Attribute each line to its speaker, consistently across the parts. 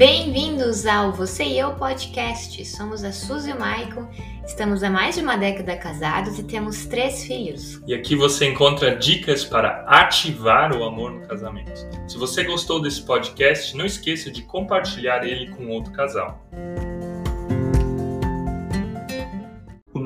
Speaker 1: Bem-vindos ao Você e Eu Podcast. Somos a Suzy e o Maicon, estamos há mais de uma década casados e temos três filhos.
Speaker 2: E aqui você encontra dicas para ativar o amor no casamento. Se você gostou desse podcast, não esqueça de compartilhar ele com outro casal.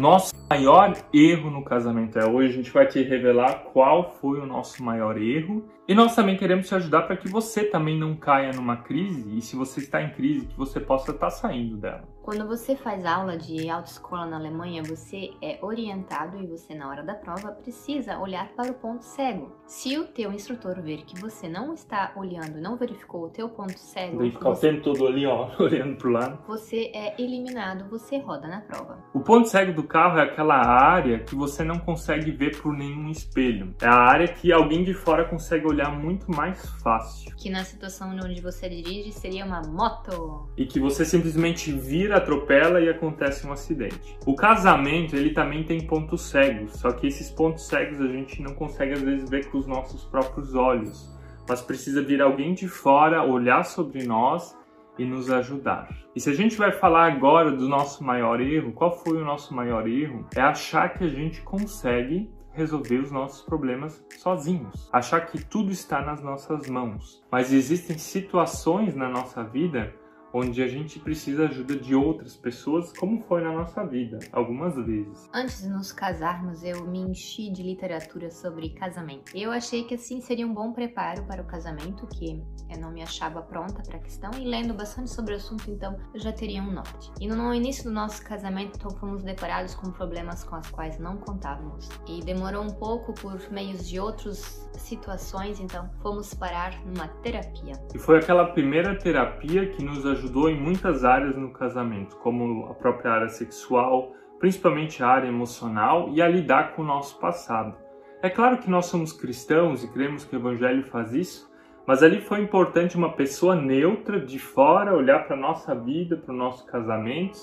Speaker 2: Nosso maior erro no casamento. É hoje a gente vai te revelar qual foi o nosso maior erro. E nós também queremos te ajudar para que você também não caia numa crise. E se você está em crise que você possa estar saindo dela.
Speaker 1: Quando você faz aula de autoescola na Alemanha, você é orientado e você na hora da prova precisa olhar para o ponto cego. Se o teu instrutor ver que você não está olhando, não verificou o teu ponto cego,
Speaker 2: que ficar o
Speaker 1: você,
Speaker 2: tempo todo ali, ó, olhando pro lado.
Speaker 1: você é eliminado, você roda na prova.
Speaker 2: O ponto cego do carro é aquela área que você não consegue ver por nenhum espelho. É a área que alguém de fora consegue olhar muito mais fácil.
Speaker 1: Que na situação onde você dirige seria uma moto.
Speaker 2: E que você simplesmente vira, atropela e acontece um acidente. O casamento, ele também tem pontos cegos, só que esses pontos cegos a gente não consegue às vezes ver com os nossos próprios olhos. Mas precisa vir alguém de fora, olhar sobre nós e nos ajudar. E se a gente vai falar agora do nosso maior erro, qual foi o nosso maior erro? É achar que a gente consegue resolver os nossos problemas sozinhos. Achar que tudo está nas nossas mãos. Mas existem situações na nossa vida onde a gente precisa ajuda de outras pessoas, como foi na nossa vida, algumas vezes.
Speaker 1: Antes de nos casarmos, eu me enchi de literatura sobre casamento. Eu achei que assim seria um bom preparo para o casamento, que eu não me achava pronta para a questão, e lendo bastante sobre o assunto, então eu já teria um norte. E no início do nosso casamento, então, fomos deparados com problemas com os quais não contávamos. E demorou um pouco por meios de outras situações, então fomos parar numa terapia.
Speaker 2: E foi aquela primeira terapia que nos ajudou em muitas áreas no casamento, como a própria área sexual, principalmente a área emocional e a lidar com o nosso passado. É claro que nós somos cristãos e cremos que o evangelho faz isso, mas ali foi importante uma pessoa neutra de fora olhar para a nossa vida, para o nosso casamento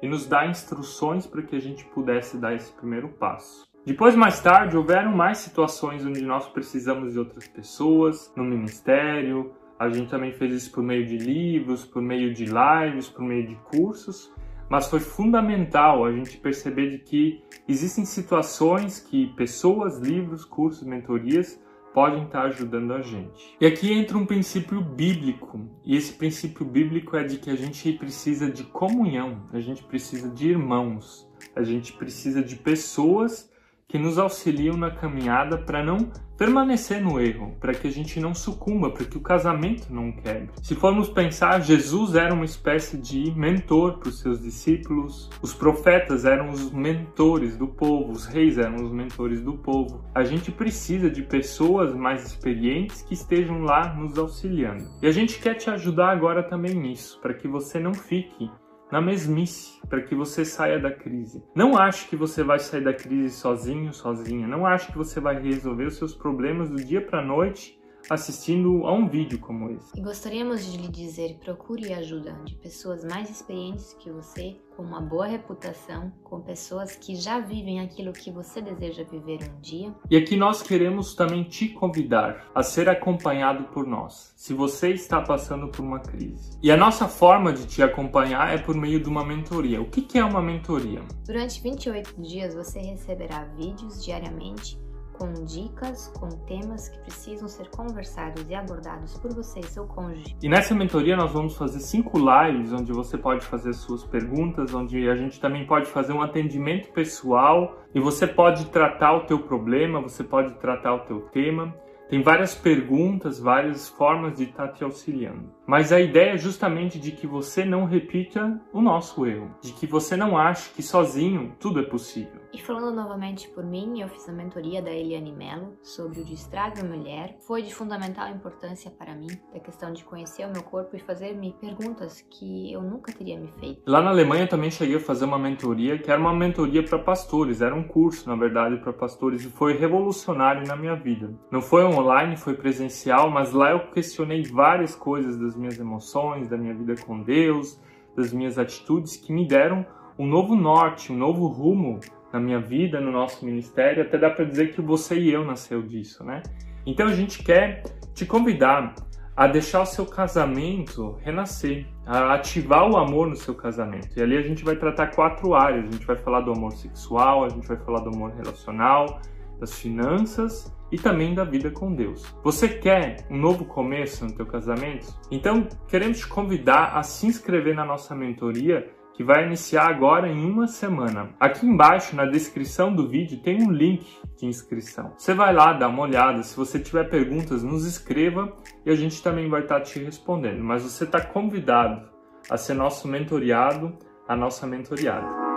Speaker 2: e nos dar instruções para que a gente pudesse dar esse primeiro passo. Depois, mais tarde, houveram mais situações onde nós precisamos de outras pessoas, no ministério. A gente também fez isso por meio de livros, por meio de lives, por meio de cursos. Mas foi fundamental a gente perceber de que existem situações que pessoas, livros, cursos, mentorias podem estar ajudando a gente. E aqui entra um princípio bíblico, e esse princípio bíblico é de que a gente precisa de comunhão, a gente precisa de irmãos, a gente precisa de pessoas que nos auxiliam na caminhada para não permanecer no erro, para que a gente não sucumba, para que o casamento não quebre. Se formos pensar, Jesus era uma espécie de mentor para os seus discípulos, os profetas eram os mentores do povo, os reis eram os mentores do povo. A gente precisa de pessoas mais experientes que estejam lá nos auxiliando. E a gente quer te ajudar agora também nisso, para que você não fique na mesmice para que você saia da crise. Não ache que você vai sair da crise sozinho, sozinha. Não ache que você vai resolver os seus problemas do dia para noite assistindo a um vídeo como esse.
Speaker 1: E gostaríamos de lhe dizer: procure ajuda de pessoas mais experientes que você, com uma boa reputação, com pessoas que já vivem aquilo que você deseja viver um dia.
Speaker 2: E aqui nós queremos também te convidar a ser acompanhado por nós, se você está passando por uma crise. E a nossa forma de te acompanhar é por meio de uma mentoria. O que que é uma mentoria?
Speaker 1: Durante 28 dias você receberá vídeos diariamente com dicas, com temas que precisam ser conversados e abordados por você e seu cônjuge.
Speaker 2: E nessa mentoria nós vamos fazer cinco lives onde você pode fazer suas perguntas, onde a gente também pode fazer um atendimento pessoal e você pode tratar o teu problema, você pode tratar o teu tema. Tem várias perguntas, várias formas de estar te auxiliando. Mas a ideia é justamente de que você não repita o nosso erro, de que você não ache que sozinho tudo é possível.
Speaker 1: E falando novamente por mim, eu fiz a mentoria da Eliane Mello sobre o Destrave a Mulher. Foi de fundamental importância para mim, da questão de conhecer o meu corpo e fazer-me perguntas que eu nunca teria me feito.
Speaker 2: Lá na Alemanha também cheguei a fazer uma mentoria, que era uma mentoria para pastores, era um curso, na verdade, para pastores, e foi revolucionário na minha vida. Não foi online, foi presencial, mas lá eu questionei várias coisas das minhas emoções, da minha vida com Deus, das minhas atitudes que me deram um novo norte, um novo rumo na minha vida, no nosso ministério, até dá para dizer que você e eu nasceu disso, né? Então a gente quer te convidar a deixar o seu casamento renascer, a ativar o amor no seu casamento. E ali a gente vai tratar quatro áreas. A gente vai falar do amor sexual, a gente vai falar do amor relacional, das finanças e também da vida com Deus. Você quer um novo começo no teu casamento? Então, queremos te convidar a se inscrever na nossa mentoria que vai iniciar agora em uma semana. Aqui embaixo na descrição do vídeo tem um link de inscrição. Você vai lá dar uma olhada, se você tiver perguntas, nos escreva e a gente também vai estar te respondendo. Mas você está convidado a ser nosso mentoriado, a nossa mentoriada.